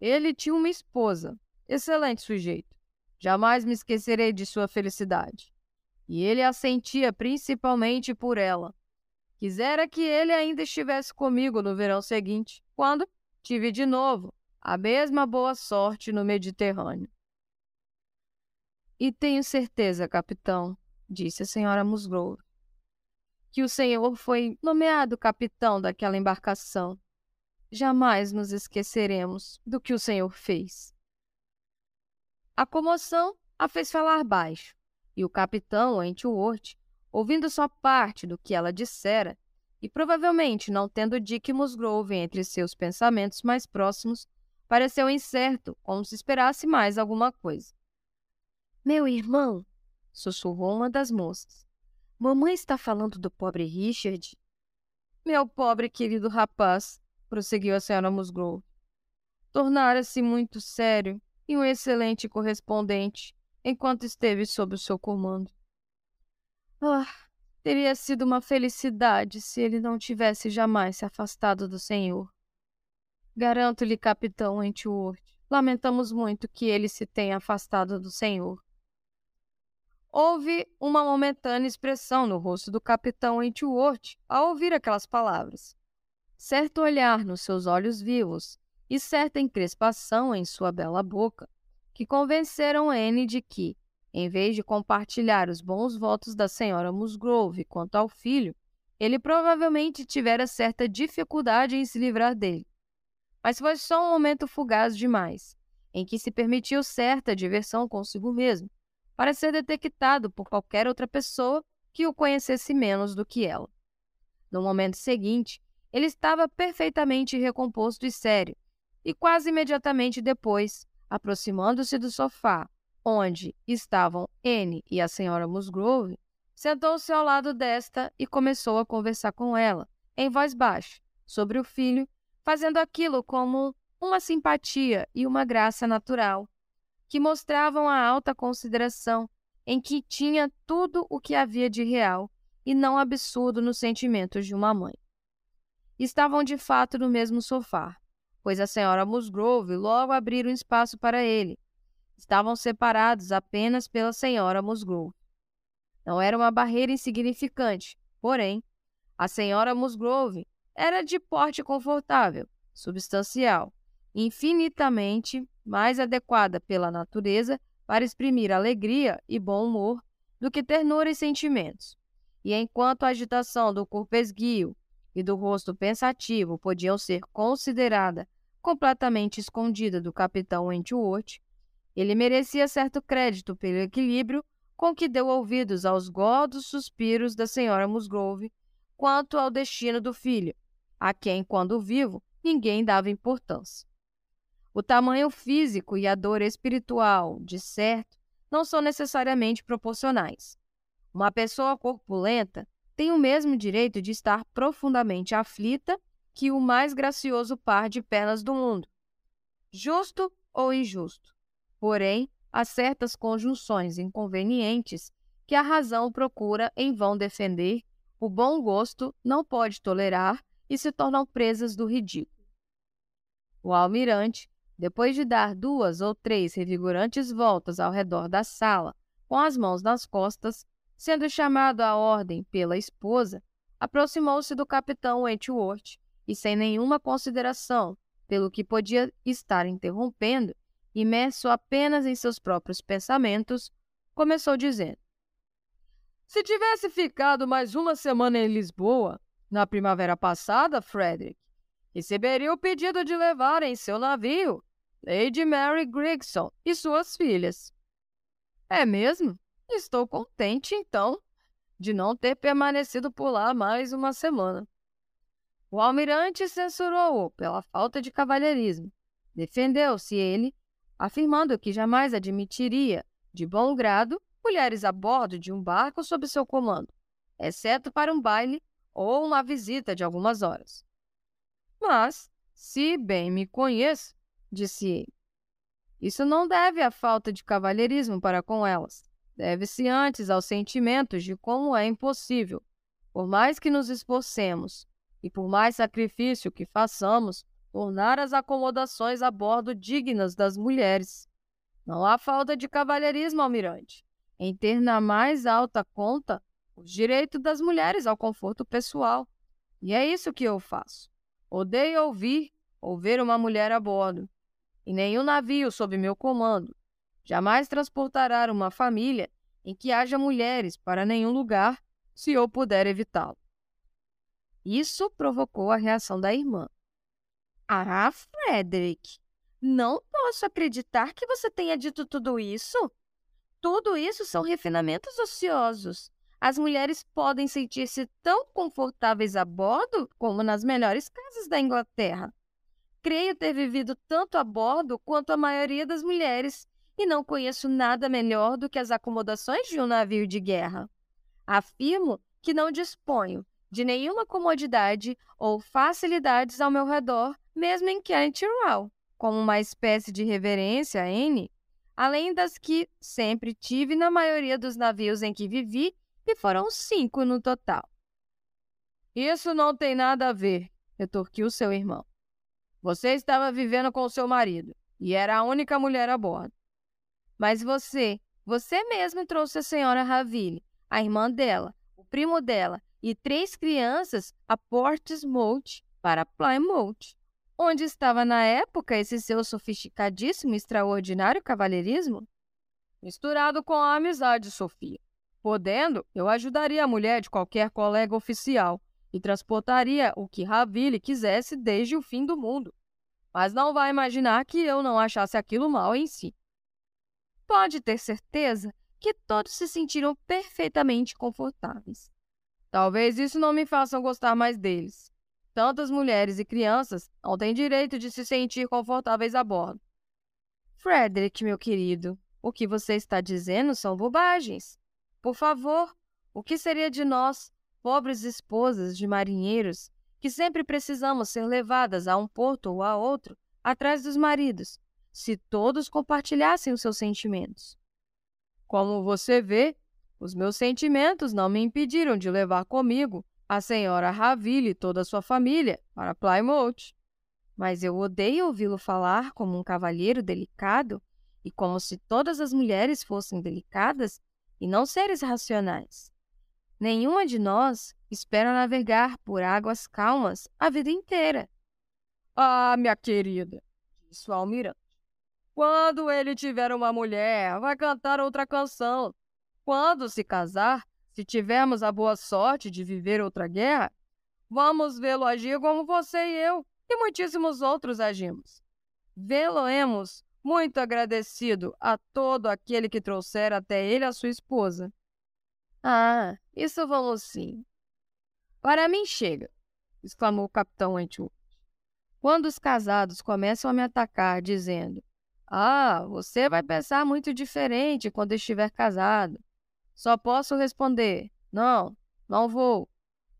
Ele tinha uma esposa. Excelente sujeito. Jamais me esquecerei de sua felicidade. E ele a sentia principalmente por ela. Quisera que ele ainda estivesse comigo no verão seguinte, quando tive de novo a mesma boa sorte no Mediterrâneo. E tenho certeza, capitão, disse a senhora Musgrove, que o senhor foi nomeado capitão daquela embarcação. Jamais nos esqueceremos do que o senhor fez. A comoção a fez falar baixo, e o capitão Wentworth ouvindo só parte do que ela dissera, e provavelmente não tendo Dick Musgrove entre seus pensamentos mais próximos, pareceu incerto, como se esperasse mais alguma coisa. Meu irmão, sussurrou uma das moças. Mamãe está falando do pobre Richard? Meu pobre querido rapaz, prosseguiu a senhora Musgrove. Tornara-se muito sério e um excelente correspondente enquanto esteve sob o seu comando. Ah, teria sido uma felicidade se ele não tivesse jamais se afastado do Senhor. Garanto-lhe, capitão Wentworth, lamentamos muito que ele se tenha afastado do Senhor. Houve uma momentânea expressão no rosto do capitão Wentworth ao ouvir aquelas palavras. Certo olhar nos seus olhos vivos e certa encrespação em sua bela boca, que convenceram Anne de que, em vez de compartilhar os bons votos da senhora Musgrove quanto ao filho, ele provavelmente tivera certa dificuldade em se livrar dele. Mas foi só um momento fugaz demais, em que se permitiu certa diversão consigo mesmo, para ser detectado por qualquer outra pessoa que o conhecesse menos do que ela. No momento seguinte, ele estava perfeitamente recomposto e sério, e quase imediatamente depois, aproximando-se do sofá, onde estavam Anne e a senhora Musgrove, sentou-se ao lado desta e começou a conversar com ela, em voz baixa, sobre o filho, fazendo aquilo como uma simpatia e uma graça natural, que mostravam a alta consideração em que tinha tudo o que havia de real e não absurdo nos sentimentos de uma mãe. Estavam de fato no mesmo sofá, pois a senhora Musgrove logo abriu um espaço para ele. Estavam separados apenas pela senhora Musgrove. Não era uma barreira insignificante, porém, a senhora Musgrove era de porte confortável, substancial, infinitamente mais adequada pela natureza para exprimir alegria e bom humor do que ternura e sentimentos. E enquanto a agitação do corpo esguio e do rosto pensativo podiam ser considerada completamente escondida do capitão Wentworth, ele merecia certo crédito pelo equilíbrio com que deu ouvidos aos gordos suspiros da senhora Musgrove quanto ao destino do filho, a quem, quando vivo, ninguém dava importância. O tamanho físico e a dor espiritual, de certo, não são necessariamente proporcionais. Uma pessoa corpulenta tem o mesmo direito de estar profundamente aflita que o mais gracioso par de pernas do mundo. Justo ou injusto. Porém, há certas conjunções inconvenientes que a razão procura em vão defender, o bom gosto não pode tolerar e se tornam presas do ridículo. O almirante, depois de dar duas ou três revigorantes voltas ao redor da sala, com as mãos nas costas, sendo chamado à ordem pela esposa, aproximou-se do capitão Wentworth e, sem nenhuma consideração pelo que podia estar interrompendo, imerso apenas em seus próprios pensamentos, começou dizendo: Se tivesse ficado mais uma semana em Lisboa, na primavera passada, Frederick, receberia o pedido de levar em seu navio Lady Mary Grigson e suas filhas. É mesmo? Estou contente, então, de não ter permanecido por lá mais uma semana. O almirante censurou-o pela falta de cavalheirismo. Defendeu-se ele afirmando que jamais admitiria, de bom grado, mulheres a bordo de um barco sob seu comando, exceto para um baile ou uma visita de algumas horas. Mas, se bem me conheço, disse ele, isso não deve à falta de cavalheirismo para com elas. Deve-se antes aos sentimentos de como é impossível, por mais que nos esforcemos e por mais sacrifício que façamos, tornar as acomodações a bordo dignas das mulheres. Não há falta de cavalheirismo, almirante, em ter na mais alta conta o direito das mulheres ao conforto pessoal. E é isso que eu faço. Odeio ouvir ou ver uma mulher a bordo. E nenhum navio sob meu comando jamais transportará uma família em que haja mulheres para nenhum lugar, se eu puder evitá-lo. Isso provocou a reação da irmã. Ah, Frederick, não posso acreditar que você tenha dito tudo isso. Tudo isso são refinamentos ociosos. As mulheres podem sentir-se tão confortáveis a bordo como nas melhores casas da Inglaterra. Creio ter vivido tanto a bordo quanto a maioria das mulheres e não conheço nada melhor do que as acomodações de um navio de guerra. Afirmo que não disponho de nenhuma comodidade ou facilidades ao meu redor mesmo em Kent Row, como uma espécie de reverência a N, além das que sempre tive na maioria dos navios em que vivi, e foram cinco no total. Isso não tem nada a ver, retorquiu seu irmão. Você estava vivendo com seu marido e era a única mulher a bordo. Mas você, você mesmo trouxe a senhora Raville, a irmã dela, o primo dela e três crianças a Portsmouth para Plymouth. Onde estava na época esse seu sofisticadíssimo e extraordinário cavalheirismo? Misturado com a amizade, Sofia. Podendo, eu ajudaria a mulher de qualquer colega oficial e transportaria o que Raville quisesse desde o fim do mundo. Mas não vai imaginar que eu não achasse aquilo mal em si. Pode ter certeza que todos se sentiram perfeitamente confortáveis. Talvez isso não me faça gostar mais deles. Tantas mulheres e crianças não têm direito de se sentir confortáveis a bordo. Frederick, meu querido, o que você está dizendo são bobagens. Por favor, o que seria de nós, pobres esposas de marinheiros, que sempre precisamos ser levadas a um porto ou a outro, atrás dos maridos, se todos compartilhassem os seus sentimentos? Como você vê, os meus sentimentos não me impediram de levar comigo a senhora Raville e toda a sua família para Plymouth. Mas eu odeio ouvi-lo falar como um cavalheiro delicado e como se todas as mulheres fossem delicadas e não seres racionais. Nenhuma de nós espera navegar por águas calmas a vida inteira. Ah, minha querida, disse o almirante. Quando ele tiver uma mulher, vai cantar outra canção. Quando se casar, se tivermos a boa sorte de viver outra guerra, vamos vê-lo agir como você e eu, e muitíssimos outros agimos. Vê-lo-emos muito agradecido a todo aquele que trouxer até ele a sua esposa. Ah, isso vamos sim. Para mim chega, exclamou o capitão Wentworth. Quando os casados começam a me atacar, dizendo: Ah, você vai pensar muito diferente quando estiver casado. Só posso responder: Não, não vou.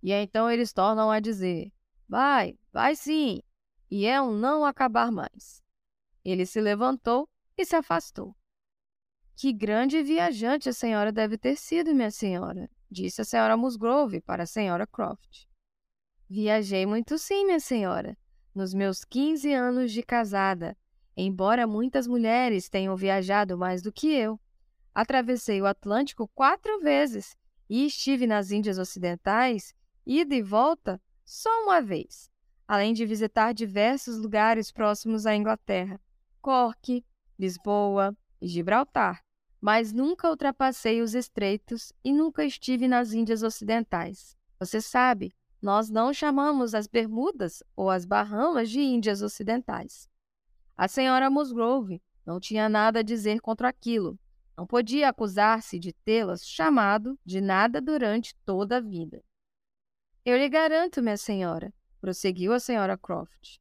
E então eles tornam a dizer: Vai, vai sim. E é um não acabar mais. Ele se levantou e se afastou. Que grande viajante a senhora deve ter sido, minha senhora, disse a senhora Musgrove para a senhora Croft. Viajei muito sim, minha senhora, nos meus 15 anos de casada, embora muitas mulheres tenham viajado mais do que eu. Atravessei o Atlântico quatro vezes e estive nas Índias Ocidentais, ida e volta, só uma vez, além de visitar diversos lugares próximos à Inglaterra. Cork, Lisboa e Gibraltar, mas nunca ultrapassei os estreitos e nunca estive nas Índias Ocidentais. Você sabe, nós não chamamos as Bermudas ou as Bahamas de Índias Ocidentais. A senhora Musgrove não tinha nada a dizer contra aquilo. Não podia acusar-se de tê-las chamado de nada durante toda a vida. Eu lhe garanto, minha senhora, prosseguiu a senhora Croft,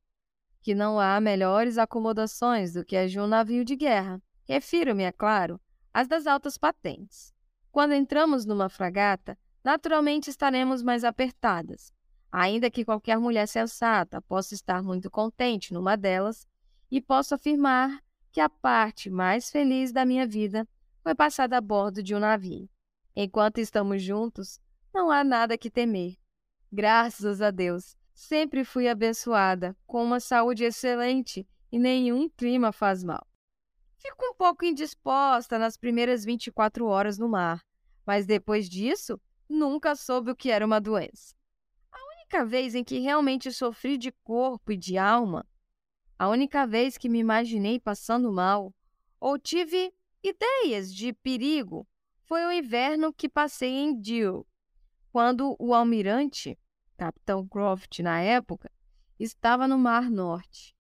que não há melhores acomodações do que as de um navio de guerra. Refiro-me, é claro, às das altas patentes. Quando entramos numa fragata, naturalmente estaremos mais apertadas, ainda que qualquer mulher sensata possa estar muito contente numa delas, e posso afirmar que a parte mais feliz da minha vida foi passada a bordo de um navio. Enquanto estamos juntos, não há nada que temer. Graças a Deus, Sempre fui abençoada, com uma saúde excelente e nenhum clima faz mal. Fico um pouco indisposta nas primeiras 24 horas no mar, mas depois disso, nunca soube o que era uma doença. A única vez em que realmente sofri de corpo e de alma, a única vez que me imaginei passando mal, ou tive ideias de perigo, foi o inverno que passei em Deal, quando o almirante Capitão Croft, na época, estava no Mar Norte.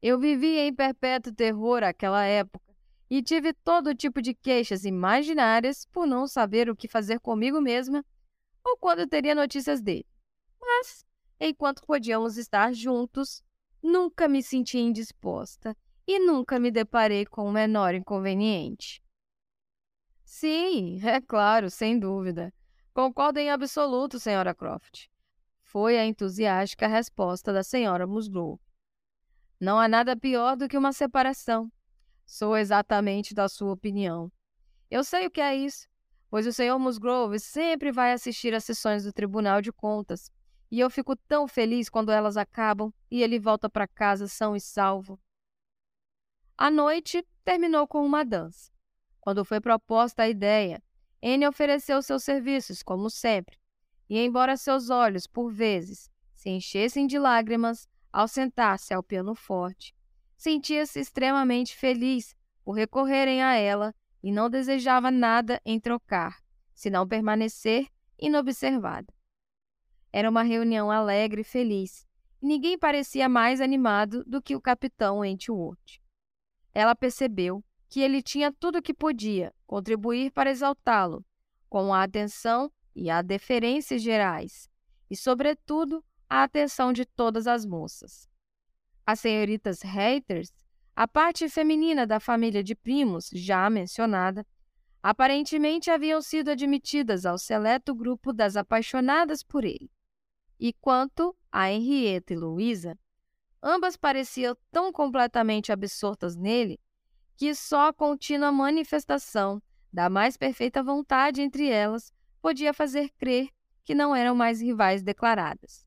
Eu vivia em perpétuo terror aquela época e tive todo tipo de queixas imaginárias por não saber o que fazer comigo mesma ou quando teria notícias dele. Mas, enquanto podíamos estar juntos, nunca me senti indisposta e nunca me deparei com o menor inconveniente. Sim, é claro, sem dúvida. Concordo em absoluto, senhora Croft. Foi a entusiástica resposta da senhora Musgrove. Não há nada pior do que uma separação. Sou exatamente da sua opinião. Eu sei o que é isso, pois o senhor Musgrove sempre vai assistir às sessões do Tribunal de Contas, e eu fico tão feliz quando elas acabam e ele volta para casa são e salvo. A noite terminou com uma dança. Quando foi proposta a ideia, Anne ofereceu seus serviços, como sempre, e embora seus olhos, por vezes, se enchessem de lágrimas ao sentar-se ao piano forte, sentia-se extremamente feliz por recorrerem a ela e não desejava nada em trocar, senão permanecer inobservada. Era uma reunião alegre e feliz, e ninguém parecia mais animado do que o capitão Wentworth. Ela percebeu que ele tinha tudo o que podia contribuir para exaltá-lo, com a atenção e a deferências gerais, e, sobretudo, a atenção de todas as moças. As senhoritas Reiters, a parte feminina da família de primos já mencionada, aparentemente haviam sido admitidas ao seleto grupo das apaixonadas por ele. E quanto a Henrietta e Louisa, ambas pareciam tão completamente absortas nele que só a contínua manifestação da mais perfeita vontade entre elas podia fazer crer que não eram mais rivais declaradas.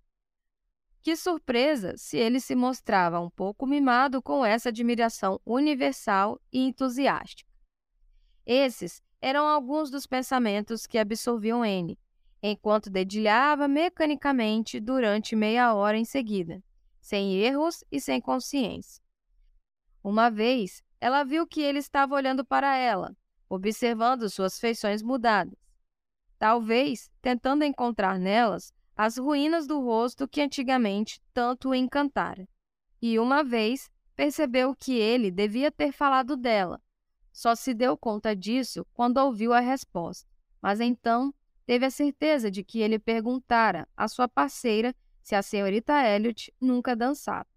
Que surpresa se ele se mostrava um pouco mimado com essa admiração universal e entusiástica. Esses eram alguns dos pensamentos que absorviam N, enquanto dedilhava mecanicamente durante meia hora em seguida, sem erros e sem consciência. Uma vez, ela viu que ele estava olhando para ela, observando suas feições mudadas. Talvez tentando encontrar nelas as ruínas do rosto que antigamente tanto o encantara. E uma vez percebeu que ele devia ter falado dela. Só se deu conta disso quando ouviu a resposta. Mas então teve a certeza de que ele perguntara à sua parceira se a senhorita Elliot nunca dançava.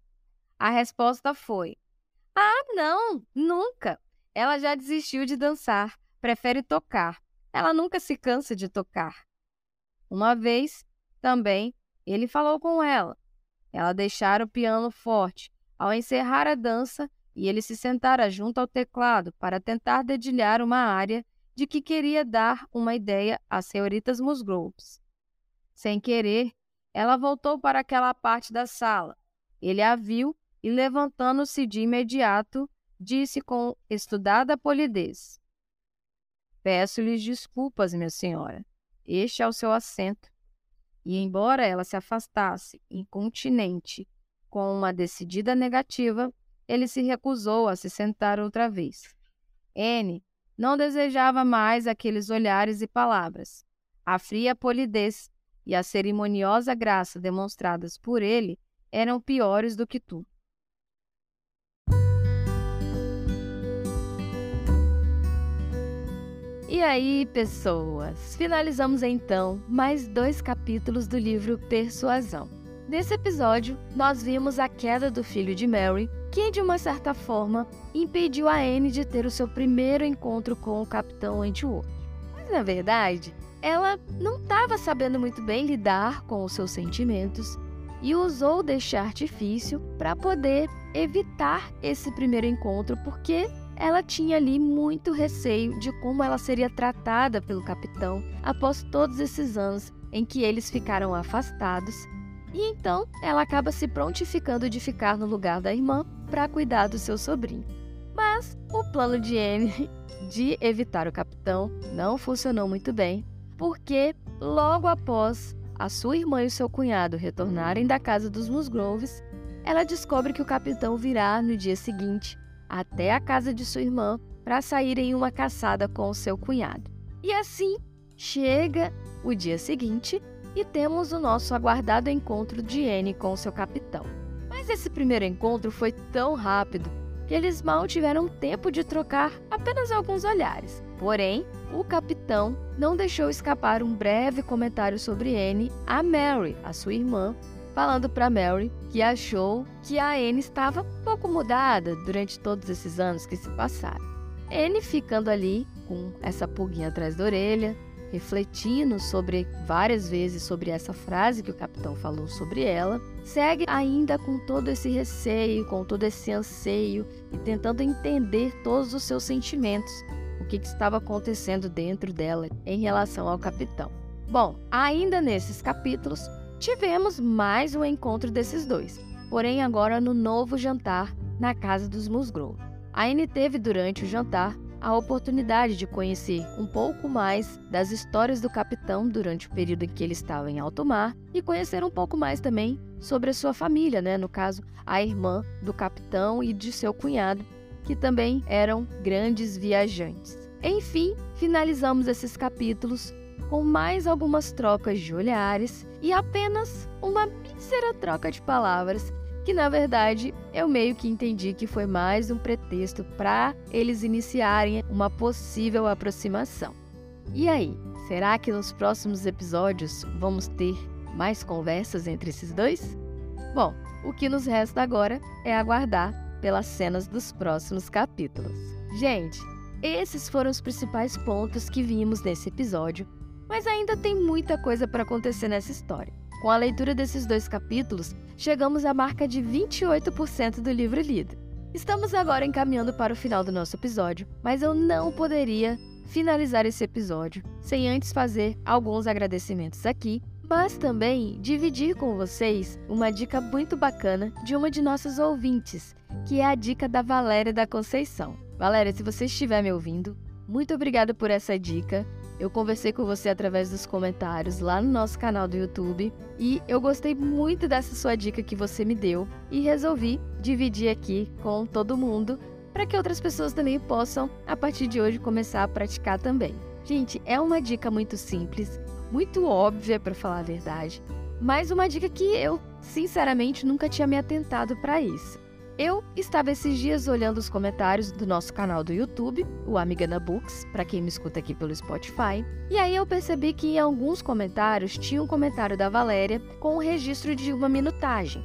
A resposta foi: Ah, não, nunca. Ela já desistiu de dançar, prefere tocar. Ela nunca se cansa de tocar. Uma vez, também, ele falou com ela. Ela deixara o piano forte ao encerrar a dança e ele se sentara junto ao teclado para tentar dedilhar uma área de que queria dar uma ideia às senhoritas Musgroves. Sem querer, ela voltou para aquela parte da sala. Ele a viu e, levantando-se de imediato, disse com estudada polidez: Peço-lhes desculpas, minha senhora. Este é o seu assento. E, embora ela se afastasse, incontinente, com uma decidida negativa, ele se recusou a se sentar outra vez. N não desejava mais aqueles olhares e palavras. A fria polidez e a cerimoniosa graça demonstradas por ele eram piores do que tudo. E aí, pessoas? Finalizamos então mais dois capítulos do livro Persuasão. Nesse episódio, nós vimos a queda do filho de Mary, que de uma certa forma impediu a Anne de ter o seu primeiro encontro com o Capitão Wentworth. Mas na verdade, ela não estava sabendo muito bem lidar com os seus sentimentos e usou deste artifício para poder evitar esse primeiro encontro, porque ela tinha ali muito receio de como ela seria tratada pelo capitão após todos esses anos em que eles ficaram afastados. E então ela acaba se prontificando de ficar no lugar da irmã para cuidar do seu sobrinho. Mas o plano de Anne de evitar o capitão não funcionou muito bem, porque logo após a sua irmã e seu cunhado retornarem da casa dos Musgroves, ela descobre que o capitão virá no dia seguinte até a casa de sua irmã para sair em uma caçada com seu cunhado. E assim chega o dia seguinte e temos o nosso aguardado encontro de Anne com seu capitão. Mas esse primeiro encontro foi tão rápido que eles mal tiveram tempo de trocar apenas alguns olhares. Porém, o capitão não deixou escapar um breve comentário sobre Anne a Mary, a sua irmã, falando para Mary que achou que a Anne estava pouco mudada durante todos esses anos que se passaram. Anne ficando ali com essa pulguinha atrás da orelha, refletindo sobre várias vezes sobre essa frase que o capitão falou sobre ela, segue ainda com todo esse receio, com todo esse anseio e tentando entender todos os seus sentimentos, o que, que estava acontecendo dentro dela em relação ao capitão. Bom, ainda nesses capítulos, Tivemos mais um encontro desses dois, porém agora no novo jantar na casa dos Musgrove. A Anne teve durante o jantar a oportunidade de conhecer um pouco mais das histórias do capitão durante o período em que ele estava em alto mar e conhecer um pouco mais também sobre a sua família, né? no caso, a irmã do capitão e de seu cunhado, que também eram grandes viajantes. Enfim, finalizamos esses capítulos com mais algumas trocas de olhares e apenas uma mísera troca de palavras, que na verdade eu meio que entendi que foi mais um pretexto para eles iniciarem uma possível aproximação. E aí, será que nos próximos episódios vamos ter mais conversas entre esses dois? Bom, o que nos resta agora é aguardar pelas cenas dos próximos capítulos. Gente, esses foram os principais pontos que vimos nesse episódio, mas ainda tem muita coisa para acontecer nessa história. Com a leitura desses dois capítulos, chegamos à marca de 28% do livro lido. Estamos agora encaminhando para o final do nosso episódio, mas eu não poderia finalizar esse episódio sem antes fazer alguns agradecimentos aqui, mas também dividir com vocês uma dica muito bacana de uma de nossas ouvintes, que é a dica da Valéria da Conceição. Valéria, se você estiver me ouvindo, muito obrigada por essa dica. Eu conversei com você através dos comentários lá no nosso canal do YouTube e eu gostei muito dessa sua dica que você me deu e resolvi dividir aqui com todo mundo para que outras pessoas também possam, a partir de hoje, começar a praticar também. Gente, é uma dica muito simples, muito óbvia para falar a verdade, mas uma dica que eu, sinceramente, nunca tinha me atentado para isso. Eu estava esses dias olhando os comentários do nosso canal do YouTube, o Amigana Books, para quem me escuta aqui pelo Spotify, e aí eu percebi que em alguns comentários tinha um comentário da Valéria com o registro de uma minutagem.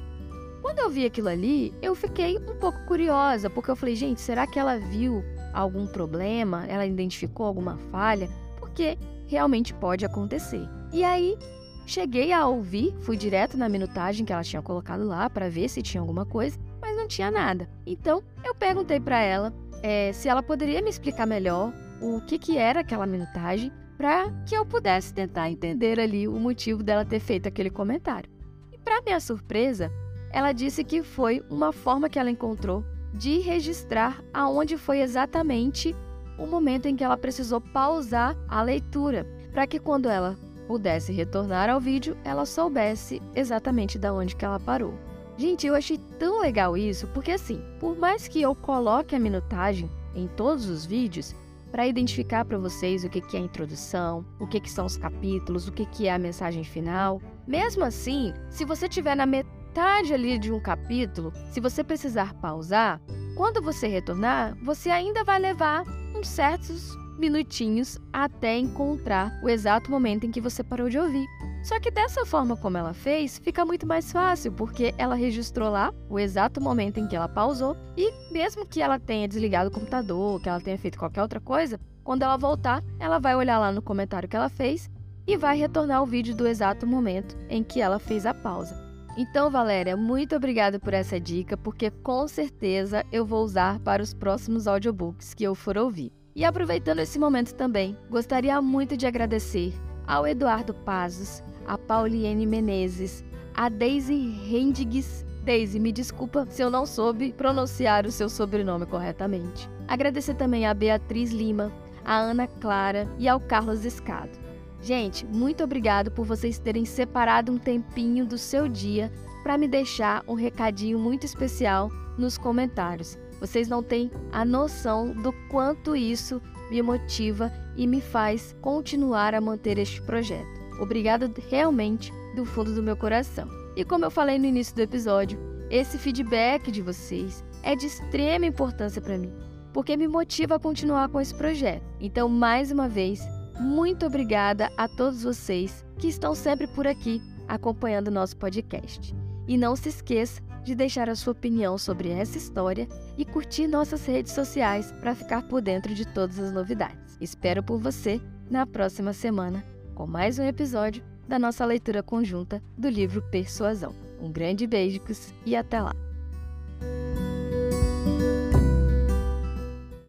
Quando eu vi aquilo ali, eu fiquei um pouco curiosa, porque eu falei, gente, será que ela viu algum problema? Ela identificou alguma falha? Porque realmente pode acontecer. E aí, cheguei a ouvir, fui direto na minutagem que ela tinha colocado lá para ver se tinha alguma coisa mas não tinha nada. Então eu perguntei para ela é, se ela poderia me explicar melhor o que, que era aquela minutagem para que eu pudesse tentar entender ali o motivo dela ter feito aquele comentário. E para minha surpresa, ela disse que foi uma forma que ela encontrou de registrar aonde foi exatamente o momento em que ela precisou pausar a leitura, para que quando ela pudesse retornar ao vídeo, ela soubesse exatamente da onde que ela parou. Gente, eu achei tão legal isso, porque assim, por mais que eu coloque a minutagem em todos os vídeos, para identificar para vocês o que, é a introdução, o que, são os capítulos, o que, que é a mensagem final. Mesmo assim, se você estiver na metade ali de um capítulo, se você precisar pausar, quando você retornar, você ainda vai levar uns certos minutinhos até encontrar o exato momento em que você parou de ouvir. Só que dessa forma como ela fez, fica muito mais fácil, porque ela registrou lá o exato momento em que ela pausou e mesmo que ela tenha desligado o computador, que ela tenha feito qualquer outra coisa, quando ela voltar, ela vai olhar lá no comentário que ela fez e vai retornar o vídeo do exato momento em que ela fez a pausa. Então, Valéria, muito obrigada por essa dica, porque com certeza eu vou usar para os próximos audiobooks que eu for ouvir. E aproveitando esse momento também, gostaria muito de agradecer ao Eduardo Pazos, a Pauliene Menezes, a Daisy Rendigues. Daisy, me desculpa se eu não soube pronunciar o seu sobrenome corretamente. Agradecer também a Beatriz Lima, a Ana Clara e ao Carlos Escado. Gente, muito obrigado por vocês terem separado um tempinho do seu dia para me deixar um recadinho muito especial nos comentários. Vocês não têm a noção do quanto isso me motiva e me faz continuar a manter este projeto. Obrigada realmente do fundo do meu coração. E como eu falei no início do episódio, esse feedback de vocês é de extrema importância para mim, porque me motiva a continuar com esse projeto. Então, mais uma vez, muito obrigada a todos vocês que estão sempre por aqui acompanhando o nosso podcast. E não se esqueça de deixar a sua opinião sobre essa história e curtir nossas redes sociais para ficar por dentro de todas as novidades. Espero por você na próxima semana com mais um episódio da nossa leitura conjunta do livro Persuasão. Um grande beijo e até lá!